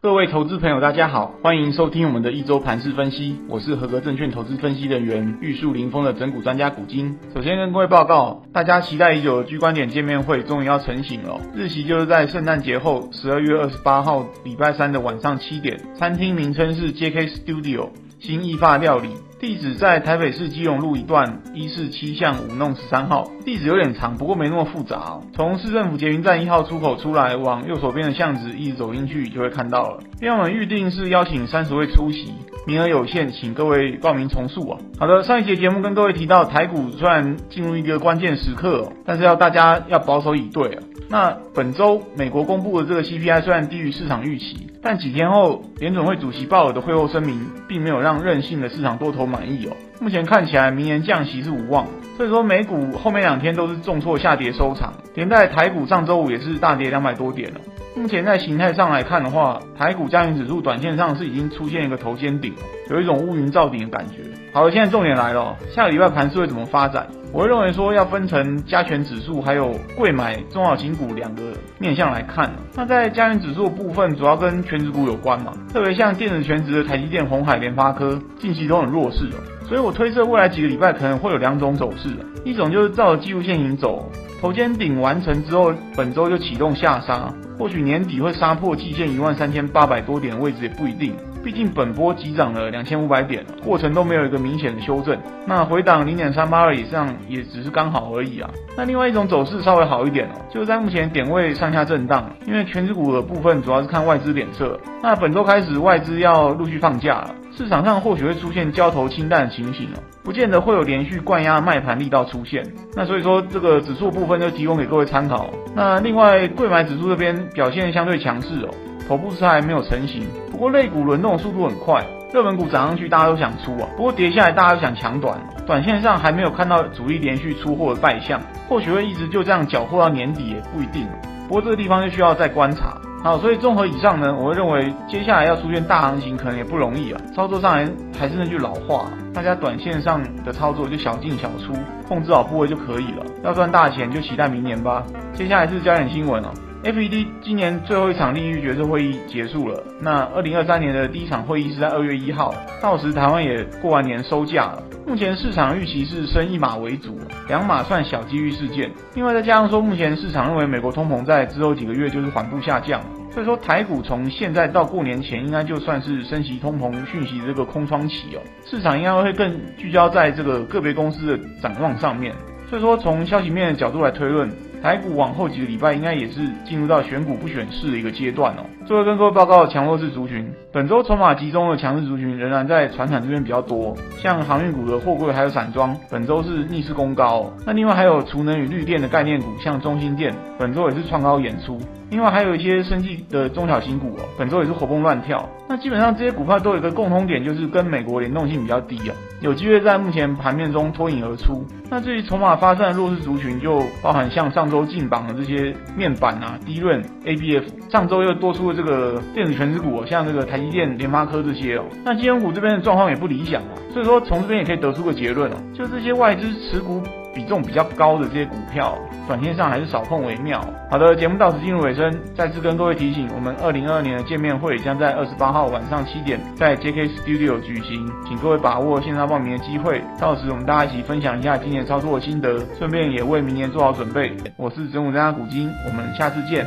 各位投资朋友，大家好，欢迎收听我们的一周盘市分析。我是合格证券投资分析人员玉树临风的整股专家古今。首先跟各位报告，大家期待已久的居观点见面会终于要成型了，日期就是在圣诞节后十二月二十八号礼拜三的晚上七点，餐厅名称是 JK Studio 新意发料理。地址在台北市基隆路一段一四七巷五弄十三号，地址有点长，不过没那么复杂。从市政府捷运站一号出口出来，往右手边的巷子一直走进去就会看到了。因为我们预定是邀请三十位出席，名额有限，请各位报名从速啊。好的，上一节节目跟各位提到，台股虽然进入一个关键时刻，但是要大家要保守以对啊。那本周美国公布的这个 CPI 虽然低于市场预期。但几天后，联准会主席鲍尔的会后声明，并没有让任性的市场多头满意哦。目前看起来，明年降息是无望。所以说，美股后面两天都是重挫下跌收场，连带台股上周五也是大跌两百多点了。目前在形态上来看的话，台股加权指数短线上是已经出现一个头肩顶，有一种乌云罩顶的感觉。好了，现在重点来了，下个礼拜盘势会怎么发展？我会认为说要分成加权指数还有贵买中小型股两个面向来看。那在加权指数部分，主要跟权值股有关嘛，特别像电子权值的台积电、红海、联发科，近期都很弱势哦。所以我推测未来几个礼拜可能会有两种走势，一种就是照着技术线型走，头肩顶完成之后，本周就启动下杀，或许年底会杀破季线一万三千八百多点的位置也不一定。毕竟本波急涨了两千五百点，过程都没有一个明显的修正，那回档零点三八二以上也只是刚好而已啊。那另外一种走势稍微好一点哦，就在目前点位上下震荡，因为权值股的部分主要是看外资脸色。那本周开始外资要陆续放假了，市场上或许会出现交投清淡的情形哦，不见得会有连续灌压卖盘力道出现。那所以说这个指数部分就提供给各位参考。那另外柜买指数这边表现相对强势哦。头部是还没有成型，不过类股轮动速度很快，热门股涨上去大家都想出啊，不过跌下来大家都想抢短，短线上还没有看到主力连续出货的败象，或许会一直就这样缴获到年底也不一定，不过这个地方就需要再观察。好，所以综合以上呢，我会认为接下来要出现大行情可能也不容易啊，操作上还还是那句老话，大家短线上的操作就小进小出，控制好部位就可以了，要赚大钱就期待明年吧。接下来是焦点新闻哦。FED 今年最后一场利率决策会议结束了，那二零二三年的第一场会议是在二月一号，到时台湾也过完年收假了。目前市场预期是升一码为主，两码算小几率事件。另外再加上说，目前市场认为美国通膨在之后几个月就是缓步下降，所以说台股从现在到过年前应该就算是升息通膨讯息这个空窗期哦，市场应该会更聚焦在这个个别公司的展望上面。所以说从消息面的角度来推论。台股往后几个礼拜应该也是进入到选股不选市的一个阶段哦。最后跟各位报告强弱势族群，本周筹码集中的强势族群仍然在船产这边比较多，像航运股的货柜还有散装，本周是逆势攻高哦。那另外还有储能与绿电的概念股，像中兴电，本周也是创高演出。另外还有一些生技的中小型股哦，本周也是活蹦乱跳。那基本上这些股票都有一个共通点，就是跟美国联动性比较低啊，有机会在目前盘面中脱颖而出。那至于筹码发散的弱势族群，就包含像上周进榜的这些面板啊、低润、ABF，上周又多出了这个电子权值股哦，像这个台积电、联发科这些哦。那金融股这边的状况也不理想啊，所以说从这边也可以得出个结论哦，就这些外资持股。比重比较高的这些股票，短线上还是少碰为妙。好的，节目到此进入尾声，再次跟各位提醒，我们二零二二年的见面会将在二十八号晚上七点在 JK Studio 举行，请各位把握线上报名的机会。到时我们大家一起分享一下今年操作的心得，顺便也为明年做好准备。我是整股专家古今，我们下次见。